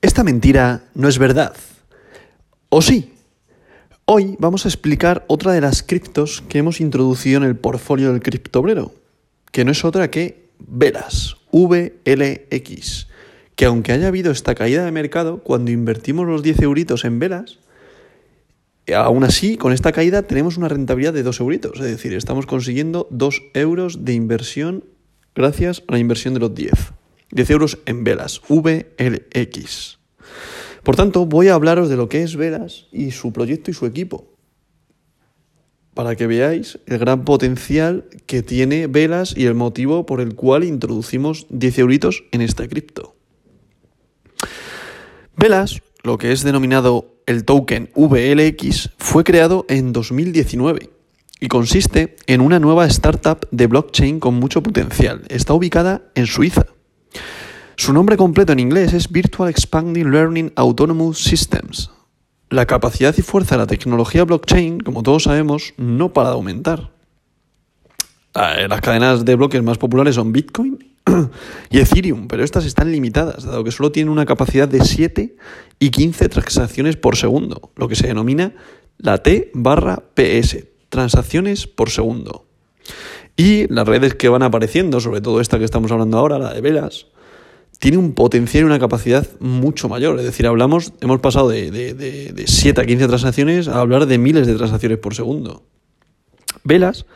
Esta mentira no es verdad. ¿O sí? Hoy vamos a explicar otra de las criptos que hemos introducido en el portfolio del criptobrero, que no es otra que Velas, VLX, que aunque haya habido esta caída de mercado, cuando invertimos los 10 euritos en velas, aún así, con esta caída tenemos una rentabilidad de 2 euritos, es decir, estamos consiguiendo 2 euros de inversión gracias a la inversión de los 10. 10 euros en velas, VLX. Por tanto, voy a hablaros de lo que es Velas y su proyecto y su equipo, para que veáis el gran potencial que tiene Velas y el motivo por el cual introducimos 10 euritos en esta cripto. Velas, lo que es denominado el token VLX, fue creado en 2019 y consiste en una nueva startup de blockchain con mucho potencial. Está ubicada en Suiza. Su nombre completo en inglés es Virtual Expanding Learning Autonomous Systems. La capacidad y fuerza de la tecnología blockchain, como todos sabemos, no para de aumentar. Ah, eh, las cadenas de bloques más populares son Bitcoin y Ethereum, pero estas están limitadas, dado que solo tienen una capacidad de 7 y 15 transacciones por segundo, lo que se denomina la T barra PS, transacciones por segundo. Y las redes que van apareciendo, sobre todo esta que estamos hablando ahora, la de velas, tiene un potencial y una capacidad mucho mayor. Es decir, hablamos, hemos pasado de, de, 7 a 15 transacciones a hablar de miles de transacciones por segundo. Velas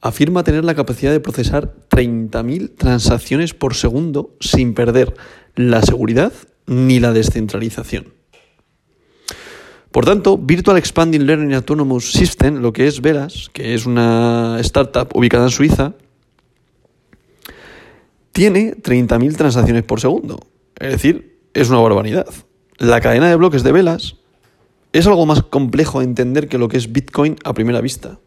afirma tener la capacidad de procesar 30.000 transacciones por segundo sin perder la seguridad ni la descentralización. Por tanto, Virtual Expanding Learning Autonomous System, lo que es Velas, que es una startup ubicada en Suiza, tiene 30.000 transacciones por segundo. Es decir, es una barbaridad. La cadena de bloques de velas es algo más complejo de entender que lo que es Bitcoin a primera vista.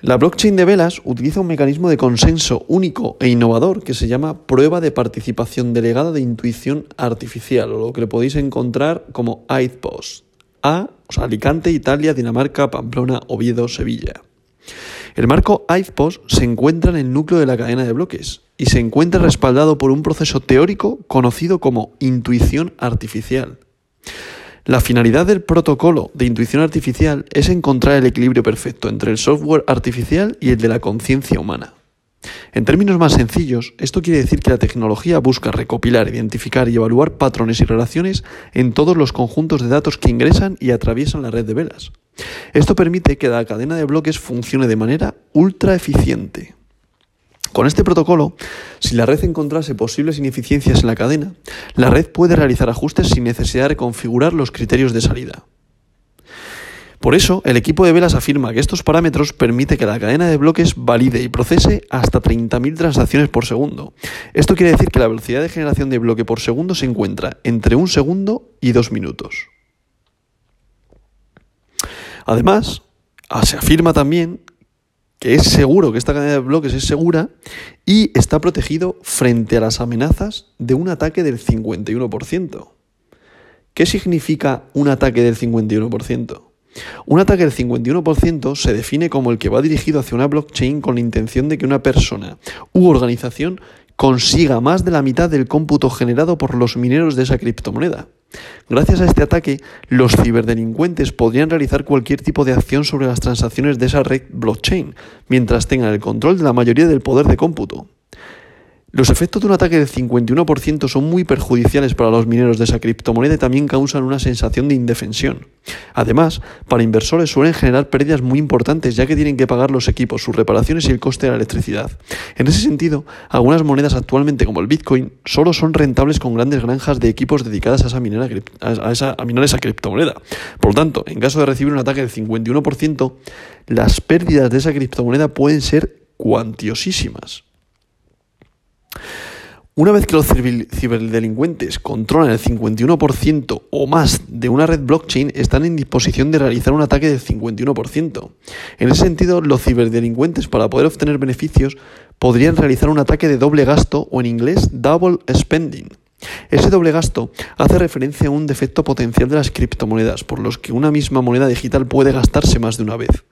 La blockchain de velas utiliza un mecanismo de consenso único e innovador que se llama prueba de participación delegada de intuición artificial, o lo que le podéis encontrar como AIDPOS. A, o sea, Alicante, Italia, Dinamarca, Pamplona, Oviedo, Sevilla. El marco IFPOS se encuentra en el núcleo de la cadena de bloques y se encuentra respaldado por un proceso teórico conocido como intuición artificial. La finalidad del protocolo de intuición artificial es encontrar el equilibrio perfecto entre el software artificial y el de la conciencia humana. En términos más sencillos, esto quiere decir que la tecnología busca recopilar, identificar y evaluar patrones y relaciones en todos los conjuntos de datos que ingresan y atraviesan la red de velas. Esto permite que la cadena de bloques funcione de manera ultra eficiente. Con este protocolo, si la red encontrase posibles ineficiencias en la cadena, la red puede realizar ajustes sin necesidad de configurar los criterios de salida. Por eso, el equipo de velas afirma que estos parámetros permiten que la cadena de bloques valide y procese hasta 30.000 transacciones por segundo. Esto quiere decir que la velocidad de generación de bloque por segundo se encuentra entre un segundo y dos minutos. Además, ah, se afirma también que es seguro, que esta cadena de bloques es segura y está protegido frente a las amenazas de un ataque del 51%. ¿Qué significa un ataque del 51%? Un ataque del 51% se define como el que va dirigido hacia una blockchain con la intención de que una persona u organización consiga más de la mitad del cómputo generado por los mineros de esa criptomoneda. Gracias a este ataque, los ciberdelincuentes podrían realizar cualquier tipo de acción sobre las transacciones de esa red blockchain, mientras tengan el control de la mayoría del poder de cómputo. Los efectos de un ataque del 51% son muy perjudiciales para los mineros de esa criptomoneda y también causan una sensación de indefensión. Además, para inversores suelen generar pérdidas muy importantes ya que tienen que pagar los equipos, sus reparaciones y el coste de la electricidad. En ese sentido, algunas monedas actualmente como el Bitcoin solo son rentables con grandes granjas de equipos dedicadas a esa minera, a esa, a minar esa criptomoneda. Por lo tanto, en caso de recibir un ataque del 51%, las pérdidas de esa criptomoneda pueden ser cuantiosísimas. Una vez que los ciberdelincuentes controlan el 51% o más de una red blockchain, están en disposición de realizar un ataque del 51%. En ese sentido, los ciberdelincuentes, para poder obtener beneficios, podrían realizar un ataque de doble gasto o en inglés double spending. Ese doble gasto hace referencia a un defecto potencial de las criptomonedas, por los que una misma moneda digital puede gastarse más de una vez.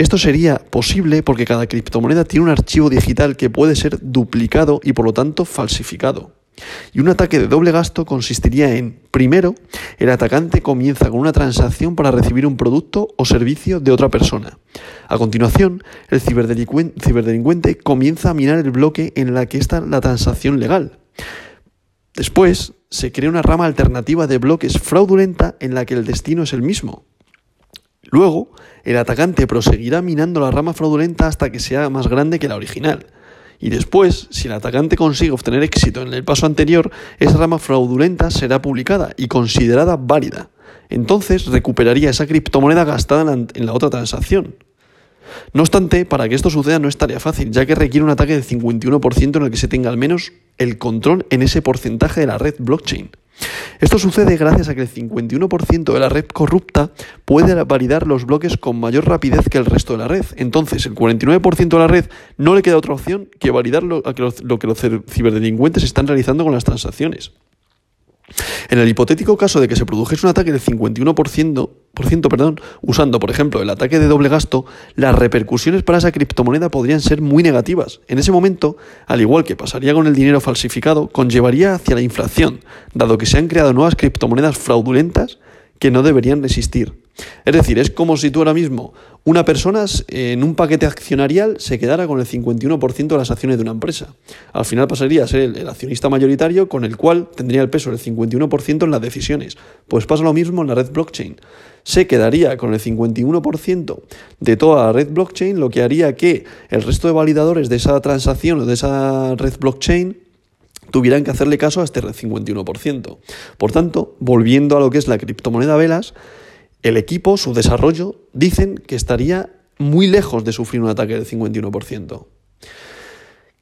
Esto sería posible porque cada criptomoneda tiene un archivo digital que puede ser duplicado y por lo tanto falsificado. Y un ataque de doble gasto consistiría en, primero, el atacante comienza con una transacción para recibir un producto o servicio de otra persona. A continuación, el ciberdelincuente, comienza a minar el bloque en la que está la transacción legal. Después, se crea una rama alternativa de bloques fraudulenta en la que el destino es el mismo. Luego, el atacante proseguirá minando la rama fraudulenta hasta que sea más grande que la original. Y después, si el atacante consigue obtener éxito en el paso anterior, esa rama fraudulenta será publicada y considerada válida. Entonces recuperaría esa criptomoneda gastada en la, otra transacción. No obstante, para que esto suceda no es tarea fácil, ya que requiere un ataque del 51% en el que se tenga al menos el control en ese porcentaje de la red blockchain. Esto sucede gracias a que el 51% de la red corrupta puede validar los bloques con mayor rapidez que el resto de la red. Entonces, el 49% de la red no le queda otra opción que validar lo, lo que los ciberdelincuentes están realizando con las transacciones. En el hipotético caso de que se produjese un ataque del 51%, perdón, usando, por ejemplo, el ataque de doble gasto, las repercusiones para esa criptomoneda podrían ser muy negativas. En ese momento, al igual que pasaría con el dinero falsificado, conllevaría hacia la inflación, dado que se han creado nuevas criptomonedas fraudulentas que no deberían existir. Es decir, es como si tú ahora mismo, una persona en un paquete accionarial se quedara con el 51% de las acciones de una empresa. Al final pasaría a ser el, accionista mayoritario con el cual tendría el peso del 51% en las decisiones. Pues pasa lo mismo en la red blockchain. Se quedaría con el 51% de toda la red blockchain, lo que haría que el resto de validadores de esa transacción o de esa red blockchain tuvieran que hacerle caso a este 51%. Por tanto, volviendo a lo que es la criptomoneda Velas, el equipo, su desarrollo, dicen que estaría muy lejos de sufrir un ataque del 51%.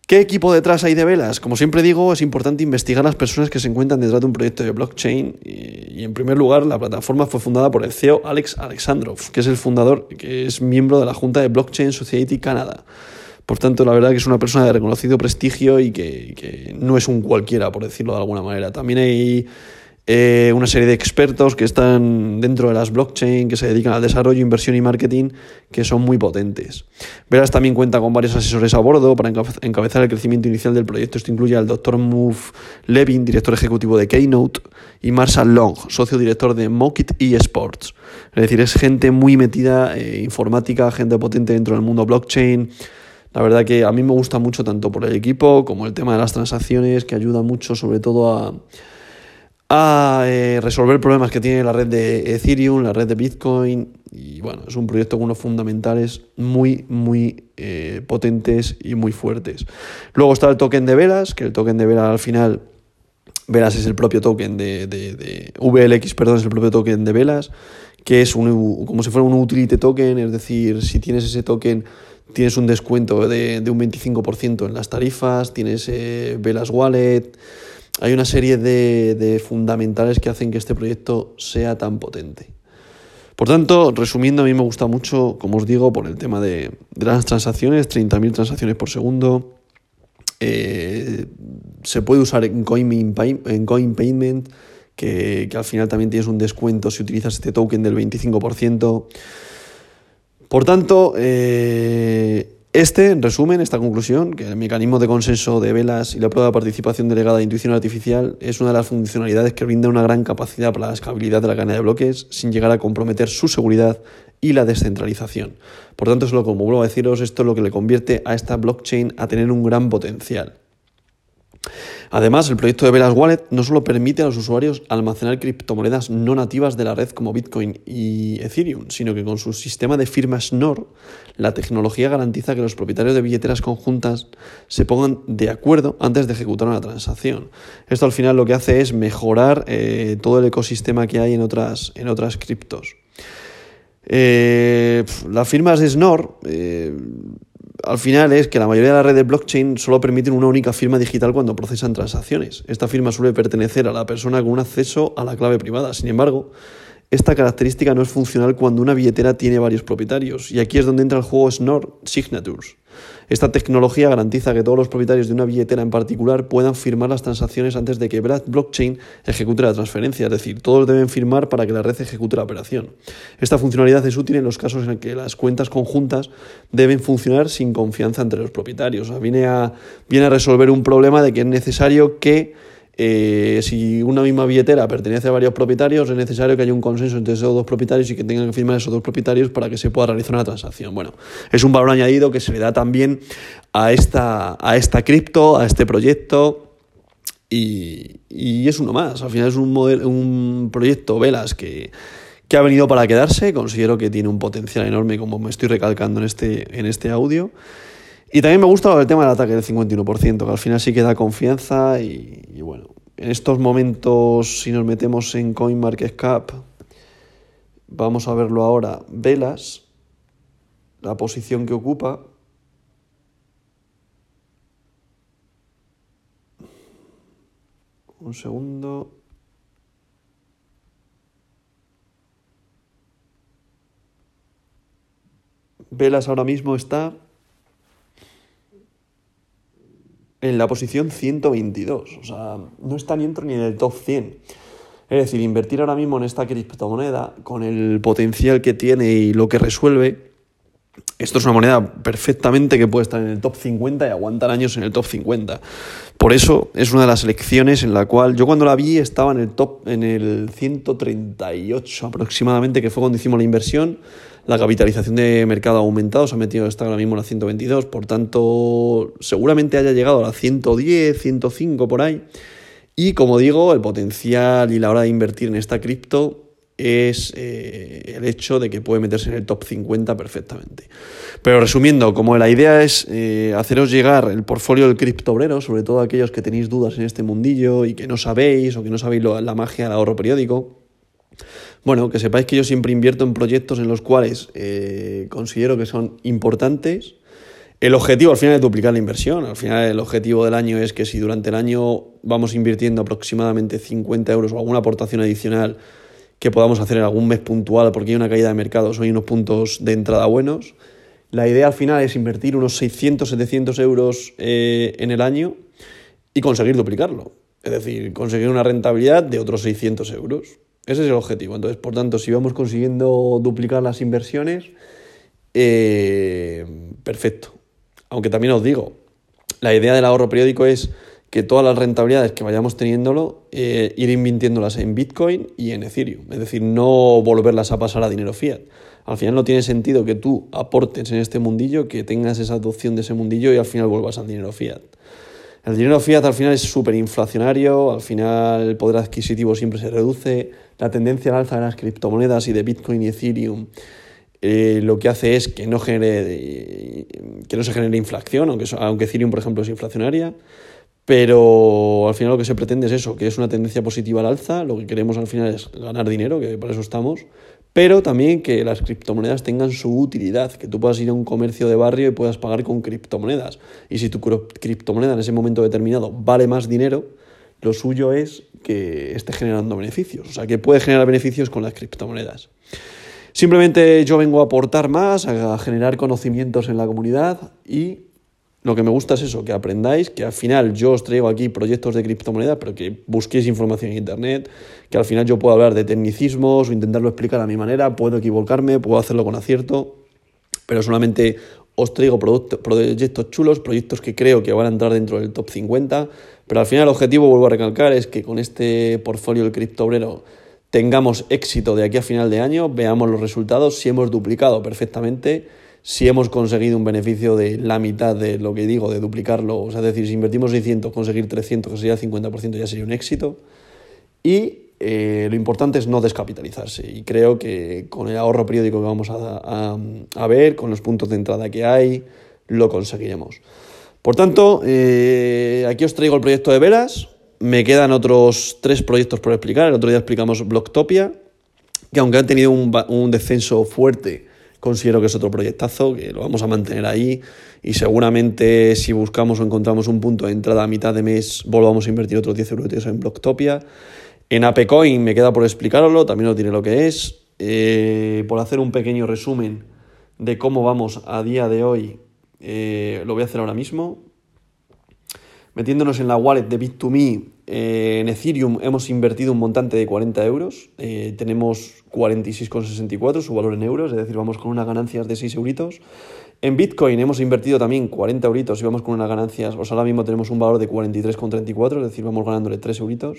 ¿Qué equipo detrás hay de velas? Como siempre digo, es importante investigar las personas que se encuentran detrás de un proyecto de blockchain. Y, en primer lugar, la plataforma fue fundada por el CEO Alex Alexandrov, que es el fundador, que es miembro de la Junta de Blockchain Society Canada. Por tanto, la verdad que es una persona de reconocido prestigio y que, que no es un cualquiera, por decirlo de alguna manera. También hay eh, una serie de expertos que están dentro de las blockchain, que se dedican al desarrollo, inversión y marketing, que son muy potentes. Veras también cuenta con varios asesores a bordo para encabezar el crecimiento inicial del proyecto. Esto incluye al Dr. Move Levin, director ejecutivo de Keynote, y Marshall Long, socio director de Mockit eSports. Es decir, es gente muy metida, eh, informática, gente potente dentro del mundo blockchain. La verdad que a mí me gusta mucho tanto por el equipo como el tema de las transacciones, que ayuda mucho sobre todo a a eh, resolver problemas que tiene la red de Ethereum, la red de Bitcoin. Y bueno, es un proyecto con unos fundamentales muy, muy eh, potentes y muy fuertes. Luego está el token de Velas, que el token de Velas al final, Velas es el propio token de, de, VLX, perdón, es el propio token de Velas, que es un, como si fuera un utility token, es decir, si tienes ese token tienes un descuento de, de un 25% en las tarifas, tienes eh, Velas Wallet hay una serie de, fundamentales que hacen que este proyecto sea tan potente. Por tanto, resumiendo, a mí me gusta mucho, como os digo, por el tema de, las transacciones, 30.000 transacciones por segundo. Eh, se puede usar en Coin, en Coin Payment, que, que, al final también tienes un descuento si utilizas este token del 25%. Por tanto, eh, este, en resumen, esta conclusión, que el mecanismo de consenso de velas y la prueba de participación delegada de intuición artificial es una de las funcionalidades que brinda una gran capacidad para la escalabilidad de la cadena de bloques sin llegar a comprometer su seguridad y la descentralización. Por tanto, solo como vuelvo a deciros, esto es lo que le convierte a esta blockchain a tener un gran potencial. Además, el proyecto de Velas Wallet no solo permite a los usuarios almacenar criptomonedas no nativas de la red como Bitcoin y Ethereum, sino que con su sistema de firmas NOR, la tecnología garantiza que los propietarios de billeteras conjuntas se pongan de acuerdo antes de ejecutar una transacción. Esto al final lo que hace es mejorar eh, todo el ecosistema que hay en otras, en otras criptos. Eh, las firmas de SNOR eh, al final es que la mayoría de las redes blockchain solo permiten una única firma digital cuando procesan transacciones. Esta firma suele pertenecer a la persona con un acceso a la clave privada. Sin embargo, esta característica no es funcional cuando una billetera tiene varios propietarios. Y aquí es donde entra el juego Snor Signatures. Esta tecnología garantiza que todos los propietarios de una billetera en particular puedan firmar las transacciones antes de que Blockchain ejecute la transferencia, es decir, todos deben firmar para que la red ejecute la operación. Esta funcionalidad es útil en los casos en que las cuentas conjuntas deben funcionar sin confianza entre los propietarios. viene, a, viene a resolver un problema de que es necesario que eh, si una misma billetera pertenece a varios propietarios, es necesario que haya un consenso entre esos dos propietarios y que tengan que firmar esos dos propietarios para que se pueda realizar una transacción. Bueno, es un valor añadido que se le da también a esta, a esta cripto, a este proyecto. Y, es uno más. Al final es un, modelo, un proyecto Velas que, que ha venido para quedarse. Considero que tiene un potencial enorme, como me estoy recalcando en este, en este audio. Y también me gusta el tema del ataque del 51%, que al final sí que da confianza y, bueno, en estos momentos, si nos metemos en CoinMarketCap, vamos a verlo ahora, velas, la posición que ocupa. Un segundo. Velas ahora mismo está en la posición 122. O sea, no está ni dentro ni en el top 100. Es decir, invertir ahora mismo en esta criptomoneda con el potencial que tiene y lo que resuelve, esto es una moneda perfectamente que puede estar en el top 50 y aguantar años en el top 50. Por eso es una de las elecciones en la cual yo cuando la vi estaba en el top en el 138 aproximadamente, que fue cuando hicimos la inversión la capitalización de mercado ha aumentado, se ha metido está ahora mismo en la 122, por tanto, seguramente haya llegado a la 110, 105 por ahí. Y como digo, el potencial y la hora de invertir en esta cripto es eh, el hecho de que puede meterse en el top 50 perfectamente. Pero resumiendo, como la idea es eh, haceros llegar el portfolio del criptobrero, sobre todo aquellos que tenéis dudas en este mundillo y que no sabéis o que no sabéis la magia del ahorro periódico, bueno, que sepáis que yo siempre invierto en proyectos en los cuales eh, considero que son importantes. El objetivo al final es duplicar la inversión. Al final el objetivo del año es que si durante el año vamos invirtiendo aproximadamente 50 euros o alguna aportación adicional que podamos hacer en algún mes puntual porque hay una caída de mercado, o hay unos puntos de entrada buenos, la idea al final es invertir unos 600, 700 euros eh, en el año y conseguir duplicarlo. Es decir, conseguir una rentabilidad de otros 600 euros. Ese es el objetivo. Entonces, por tanto, si vamos consiguiendo duplicar las inversiones, eh, perfecto. Aunque también os digo, la idea del ahorro periódico es que todas las rentabilidades que vayamos teniéndolo, eh, ir invirtiéndolas en Bitcoin y en Ethereum. Es decir, no volverlas a pasar a dinero fiat. Al final no tiene sentido que tú aportes en este mundillo, que tengas esa adopción de ese mundillo y al final vuelvas al dinero fiat. El dinero fiat al final es súper inflacionario, al final el poder adquisitivo siempre se reduce, la tendencia al alza de las criptomonedas y de Bitcoin y Ethereum eh, lo que hace es que no, genere, que no se genere inflación, aunque, aunque Ethereum, por ejemplo, es inflacionaria. Pero al final lo que se pretende es eso, que es una tendencia positiva al alza, lo que queremos al final es ganar dinero, que para eso estamos, pero también que las criptomonedas tengan su utilidad, que tú puedas ir a un comercio de barrio y puedas pagar con criptomonedas. Y si tu criptomoneda en ese momento determinado vale más dinero, lo suyo es que esté generando beneficios, o sea, que puede generar beneficios con las criptomonedas. Simplemente yo vengo a aportar más, a generar conocimientos en la comunidad y lo que me gusta es eso, que aprendáis, que al final yo os traigo aquí proyectos de criptomonedas, pero que busquéis información en Internet, que al final yo puedo hablar de tecnicismos o intentarlo explicar a mi manera, puedo equivocarme, puedo hacerlo con acierto, pero solamente os traigo proyectos chulos, proyectos que creo que van a entrar dentro del top 50, pero al final el objetivo, vuelvo a recalcar, es que con este portfolio del criptobrero tengamos éxito de aquí a final de año, veamos los resultados, si hemos duplicado perfectamente, si hemos conseguido un beneficio de la mitad de lo que digo, de duplicarlo, o sea, es decir, si invertimos 600, conseguir 300, que sería el 50%, ya sería un éxito. Y eh, lo importante es no descapitalizarse y creo que con el ahorro periódico que vamos a, ver, con los puntos de entrada que hay, lo conseguiremos. Por tanto, eh, aquí os traigo el proyecto de velas. Me quedan otros tres proyectos por explicar. El otro día explicamos Blocktopia, que aunque ha tenido un, un descenso fuerte, considero que es otro proyectazo, que lo vamos a mantener ahí y seguramente si buscamos o encontramos un punto de entrada a mitad de mes volvamos a invertir otros 10 euros en Blocktopia. En ApeCoin me queda por explicarlo, también os diré lo que es. Eh, por hacer un pequeño resumen de cómo vamos a día de hoy, eh, lo voy a hacer ahora mismo. Metiéndonos en la wallet de Bit2Me, eh, en Ethereum hemos invertido un montante de 40 euros, tenemos 46,64 su valor en euros, es decir, vamos con unas ganancias de 6 euritos. En Bitcoin hemos invertido también 40 euritos y vamos con unas ganancias, pues ahora mismo tenemos un valor de 43,34, es decir, vamos ganándole 3 euritos.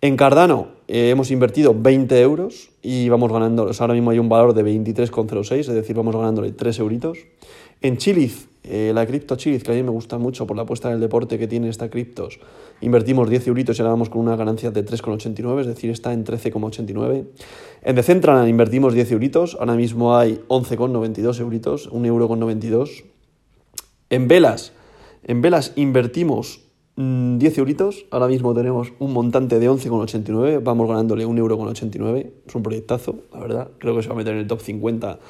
En Cardano eh, hemos invertido 20 euros y vamos ganando, ahora mismo hay un valor de 23,06, es decir, vamos ganándole 3 euritos. En Chiliz, eh, la cripto Chiliz, que a mí me gusta mucho por la apuesta en el deporte que tiene esta criptos, invertimos 10 euritos y ahora vamos con una ganancia de 3,89, es decir, está en 13,89. En Decentraland invertimos 10 euritos, ahora mismo hay 11,92 euritos, 1 euro con 92. En Velas, en Velas invertimos 10 mm, euritos, ahora mismo tenemos un montante de 11,89, vamos ganándole 1 euro con 89, es un proyectazo, la verdad, creo que se va a meter en el top 50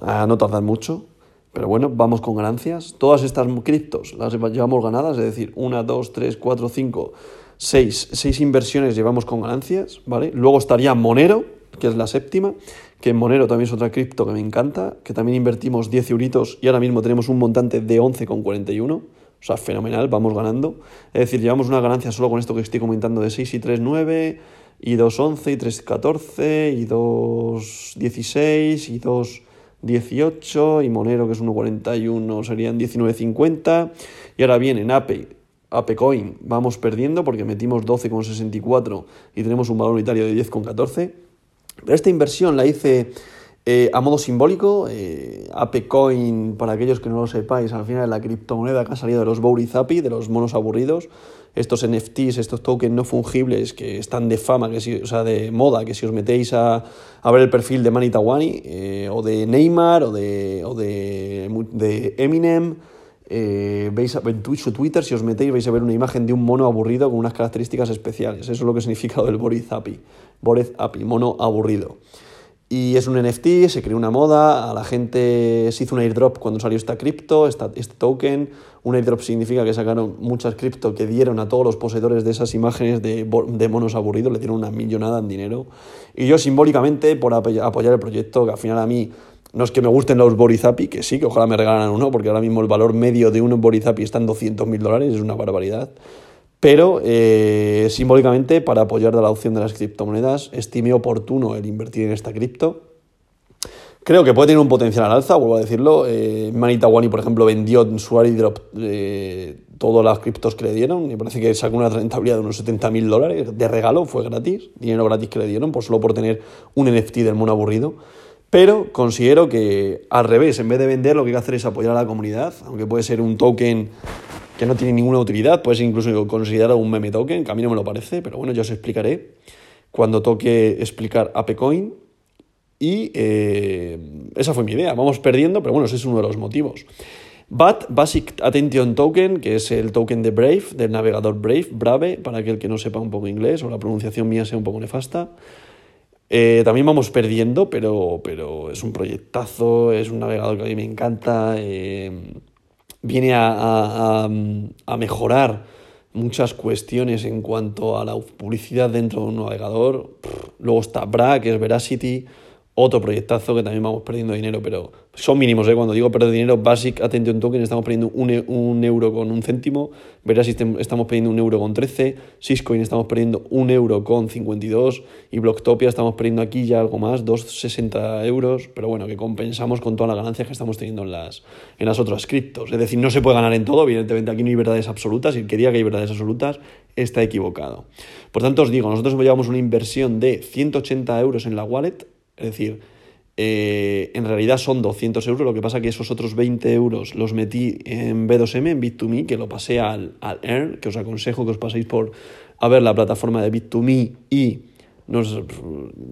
a no tardar mucho. Pero bueno, vamos con ganancias. Todas estas criptos las llevamos ganadas, es decir, una, dos, tres, cuatro, cinco, seis, seis inversiones llevamos con ganancias, ¿vale? Luego estaría Monero, que es la séptima, que en Monero también es otra cripto que me encanta, que también invertimos 10 euritos y ahora mismo tenemos un montante de 11,41. O sea, fenomenal, vamos ganando. Es decir, llevamos una ganancia solo con esto que estoy comentando de 6 y 3, 9, y 2, 11, y 3, 14, y 2, 16, y 2... 18 y Monero que es 1.41 serían 19.50 y ahora viene en Ape, Apecoin vamos perdiendo porque metimos 12,64 y tenemos un valor unitario de 10,14 pero esta inversión la hice eh, a modo simbólico, eh, Apecoin, para aquellos que no lo sepáis, al final es la criptomoneda que ha salido de los Bourizapi, de los monos aburridos, estos NFTs, estos tokens no fungibles que están de fama, que si, o sea, de moda, que si os metéis a, ver el perfil de Manitawani, eh, o de Neymar, o de, o de, de Eminem, eh, veis en Twitch Twitter, si os metéis, vais a ver una imagen de un mono aburrido con unas características especiales. Eso es lo que significa el Boris Api. Boris Api, mono aburrido. Y es un NFT, se creó una moda, a la gente se hizo un airdrop cuando salió esta cripto, este token. Un airdrop significa que sacaron muchas cripto que dieron a todos los poseedores de esas imágenes de, de monos aburridos, le dieron una millonada en dinero. Y yo simbólicamente, por apoyar el proyecto, que al final a mí no es que me gusten los Borizapi, que sí, que ojalá me regalaran uno, porque ahora mismo el valor medio de un Borizapi está en 200 mil dólares, es una barbaridad pero eh, simbólicamente para apoyar la opción de las criptomonedas estimé oportuno el invertir en esta cripto. Creo que puede tener un potencial al alza, vuelvo a decirlo. Eh, Manitawani, por ejemplo, vendió en su airdrop eh, todas las criptos que le dieron. Me parece que sacó una rentabilidad de unos 70 mil dólares de regalo, fue gratis, dinero gratis que le dieron, por solo por tener un NFT del mono aburrido. Pero considero que al revés, en vez de vender, lo que hay que hacer es apoyar a la comunidad, aunque puede ser un token que no tiene ninguna utilidad, puedes incluso considerarlo un meme token, que a mí no me lo parece, pero bueno, yo os explicaré cuando toque explicar ApeCoin. Y eh, esa fue mi idea, vamos perdiendo, pero bueno, ese es uno de los motivos. BAT, Basic Attention Token, que es el token de Brave, del navegador Brave, Brave, para aquel que no sepa un poco inglés o la pronunciación mía sea un poco nefasta. Eh, también vamos perdiendo, pero, pero es un proyectazo, es un navegador que a mí me encanta. Eh, viene a, mejorar muchas cuestiones en cuanto a la publicidad dentro de un navegador. Luego está Bra, que es Veracity, otro proyectazo que también vamos perdiendo dinero, pero son mínimos, ¿eh? Cuando digo perder dinero, Basic Attention Token estamos perdiendo un, e, un euro con un céntimo, Verasystem estamos perdiendo un euro con 13, Syscoin estamos perdiendo un euro con 52 y Blocktopia estamos perdiendo aquí ya algo más, 2,60 euros, pero bueno, que compensamos con todas las ganancias que estamos teniendo en las, en las otras criptos. Es decir, no se puede ganar en todo, evidentemente aquí no hay verdades absolutas y el que que hay verdades absolutas está equivocado. Por tanto, os digo, nosotros llevamos una inversión de 180 euros en la wallet, es decir, eh, en realidad son 200 euros, lo que pasa que esos otros 20 euros los metí en B2M, en Bit2Me, que lo pasé al, al Earn, que os aconsejo que os paséis por a ver la plataforma de Bit2Me y, nos,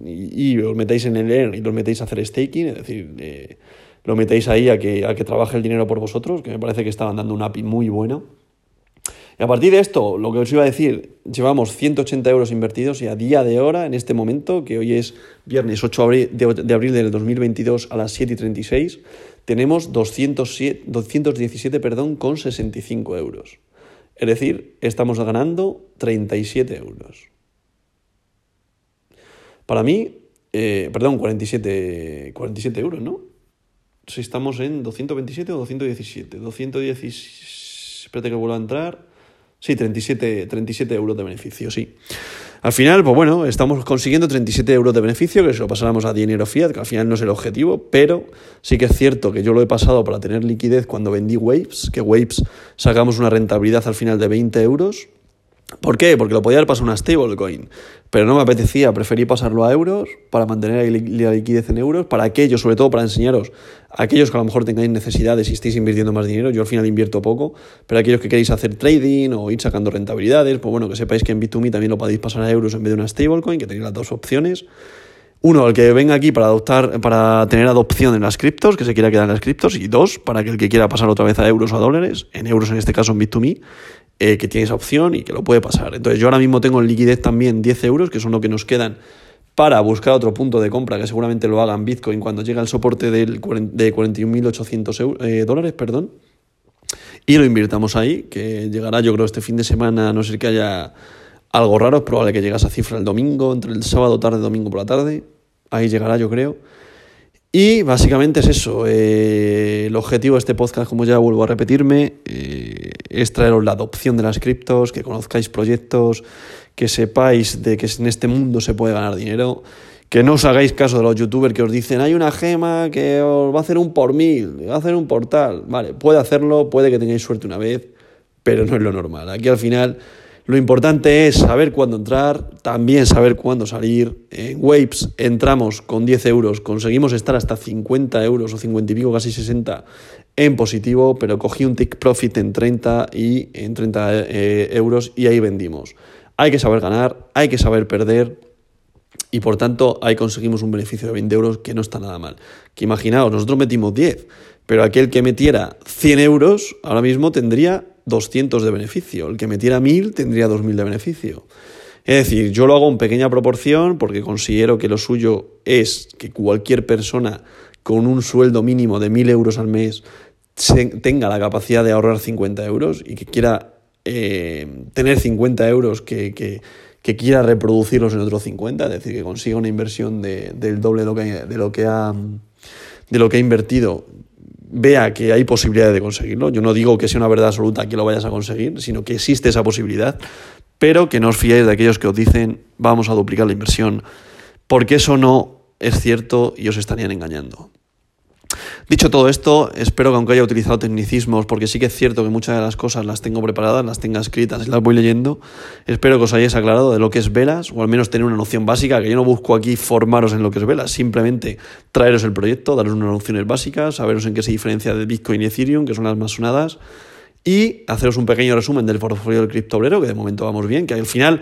y, os metáis en el Earn y los metéis a hacer staking, es decir, eh, lo metéis ahí a que, a que trabaje el dinero por vosotros, que me parece que estaban dando un API muy bueno. A partir de esto, lo que os iba a decir, llevamos 180 euros invertidos y a día de hora, en este momento, que hoy es viernes 8 de abril del 2022 a las 7 y 36, tenemos 207, 217 perdón, con 65 euros. Es decir, estamos ganando 37 euros. Para mí, eh, perdón, 47, 47 euros, ¿no? Si estamos en 227 o 217. 217, espérate que vuelva a entrar. Sí, 37, 37 euros de beneficio, sí. Al final, pues bueno, estamos consiguiendo 37 euros de beneficio, que si lo pasáramos a dinero fiat, que al final no es el objetivo, pero sí que es cierto que yo lo he pasado para tener liquidez cuando vendí Waves, que Waves sacamos una rentabilidad al final de 20 euros, ¿Por qué? Porque lo podía haber pasado una stablecoin, pero no me apetecía, preferí pasarlo a euros para mantener la liquidez en euros, para aquellos, sobre todo para enseñaros aquellos que a lo mejor tengáis necesidades y estéis invirtiendo más dinero, yo al final invierto poco, pero aquellos que queréis hacer trading o ir sacando rentabilidades, pues bueno, que sepáis que en Bit2Me también lo podéis pasar a euros en vez de una stablecoin, que tenéis las dos opciones. Uno, el que venga aquí para adoptar, para tener adopción en las criptos, que se quiera quedar en las criptos, y dos, para que el que quiera pasar otra vez a euros o a dólares, en euros en este caso en Bit2Me, eh, que tiene esa opción y que lo puede pasar. Entonces yo ahora mismo tengo en liquidez también 10 euros, que son lo que nos quedan para buscar otro punto de compra, que seguramente lo hagan Bitcoin cuando llegue al soporte del, de 41.800 eh, dólares, perdón, y lo invirtamos ahí, que llegará yo creo este fin de semana, a no ser que haya algo raro, es probable que llegue esa cifra el domingo, entre el sábado tarde y domingo por la tarde, ahí llegará yo creo. Y básicamente es eso. Eh, el objetivo de este podcast, como ya vuelvo a repetirme, eh, es traeros la adopción de las criptos, que conozcáis proyectos, que sepáis de que en este mundo se puede ganar dinero, que no os hagáis caso de los youtubers que os dicen hay una gema que os va a hacer un por mil, va a hacer un portal. Vale, puede hacerlo, puede que tengáis suerte una vez, pero no es lo normal. Aquí al final lo importante es saber cuándo entrar, también saber cuándo salir. En Waves entramos con 10 euros, conseguimos estar hasta 50 euros o 50 y pico, casi 60 en positivo, pero cogí un tick profit en 30 y en 30 eh, euros y ahí vendimos. Hay que saber ganar, hay que saber perder y por tanto ahí conseguimos un beneficio de 20 euros que no está nada mal. Que imaginaos, nosotros metimos 10, pero aquel que metiera 100 euros ahora mismo tendría 200 de beneficio. El que metiera 1000 tendría 2000 de beneficio. Es decir, yo lo hago en pequeña proporción porque considero que lo suyo es que cualquier persona con un sueldo mínimo de 1000 euros al mes tenga la capacidad de ahorrar 50 euros y que quiera eh, tener 50 euros que, que, quiera reproducirlos en otros 50, es decir, que consiga una inversión del doble de lo que, de lo que ha de lo que ha invertido vea que hay posibilidades de conseguirlo. Yo no digo que sea una verdad absoluta que lo vayas a conseguir, sino que existe esa posibilidad, pero que no os fiéis de aquellos que os dicen vamos a duplicar la inversión, porque eso no es cierto y os estarían engañando. Dicho todo esto, espero que aunque haya utilizado tecnicismos, porque sí que es cierto que muchas de las cosas las tengo preparadas, las tengo escritas y las voy leyendo, espero que os hayáis aclarado de lo que es velas, o al menos tener una noción básica, que yo no busco aquí formaros en lo que es velas, simplemente traeros el proyecto, daros unas nociones básicas, saberos en qué se diferencia de Bitcoin y Ethereum, que son las más sonadas, y haceros un pequeño resumen del portfolio del criptobrero, que de momento vamos bien, que al final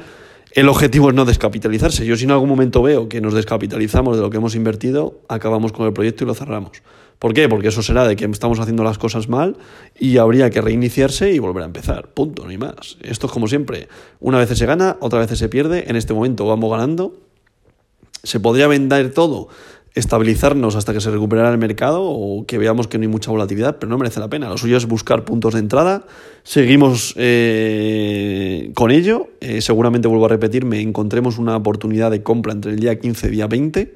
el objetivo es no descapitalizarse. Yo si en algún momento veo que nos descapitalizamos de lo que hemos invertido, acabamos con el proyecto y lo cerramos. ¿Por qué? Porque eso será de que estamos haciendo las cosas mal y habría que reiniciarse y volver a empezar. Punto, no hay más. Esto es como siempre. Una vez se gana, otra vez se pierde. En este momento vamos ganando. Se podría vender todo estabilizarnos hasta que se recuperara el mercado o que veamos que no hay mucha volatilidad, pero no merece la pena. Lo suyo es buscar puntos de entrada. Seguimos eh, con ello. Eh, seguramente vuelvo a repetirme, encontremos una oportunidad de compra entre el día 15 y el día 20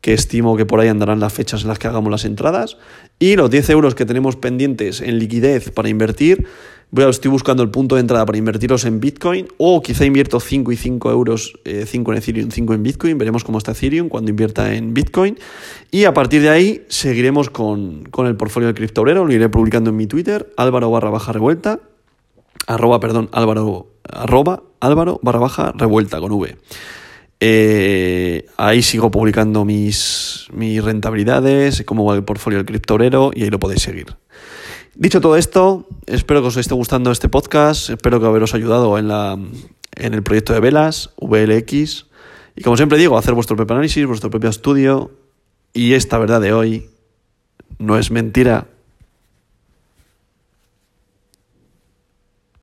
que estimo que por ahí andarán las fechas en las que hagamos las entradas, y los 10 euros que tenemos pendientes en liquidez para invertir, voy a, estoy buscando el punto de entrada para invertirlos en Bitcoin, o quizá invierto 5 y 5 euros, 5 eh, en Ethereum, 5 en Bitcoin, veremos cómo está Ethereum cuando invierta en Bitcoin, y a partir de ahí seguiremos con, el portfolio del criptobrero, lo iré publicando en mi Twitter, álvaro barra baja revuelta, arroba, perdón, álvaro, arroba, álvaro barra baja revuelta con V. Eh, ahí sigo publicando mis, mis rentabilidades, cómo va el portfolio del criptorero y ahí lo podéis seguir. Dicho todo esto, espero que os esté gustando este podcast, espero que haberos ayudado en, la, en el proyecto de velas, VLX. Y como siempre digo, hacer vuestro propio análisis, vuestro propio estudio. Y esta verdad de hoy no es mentira,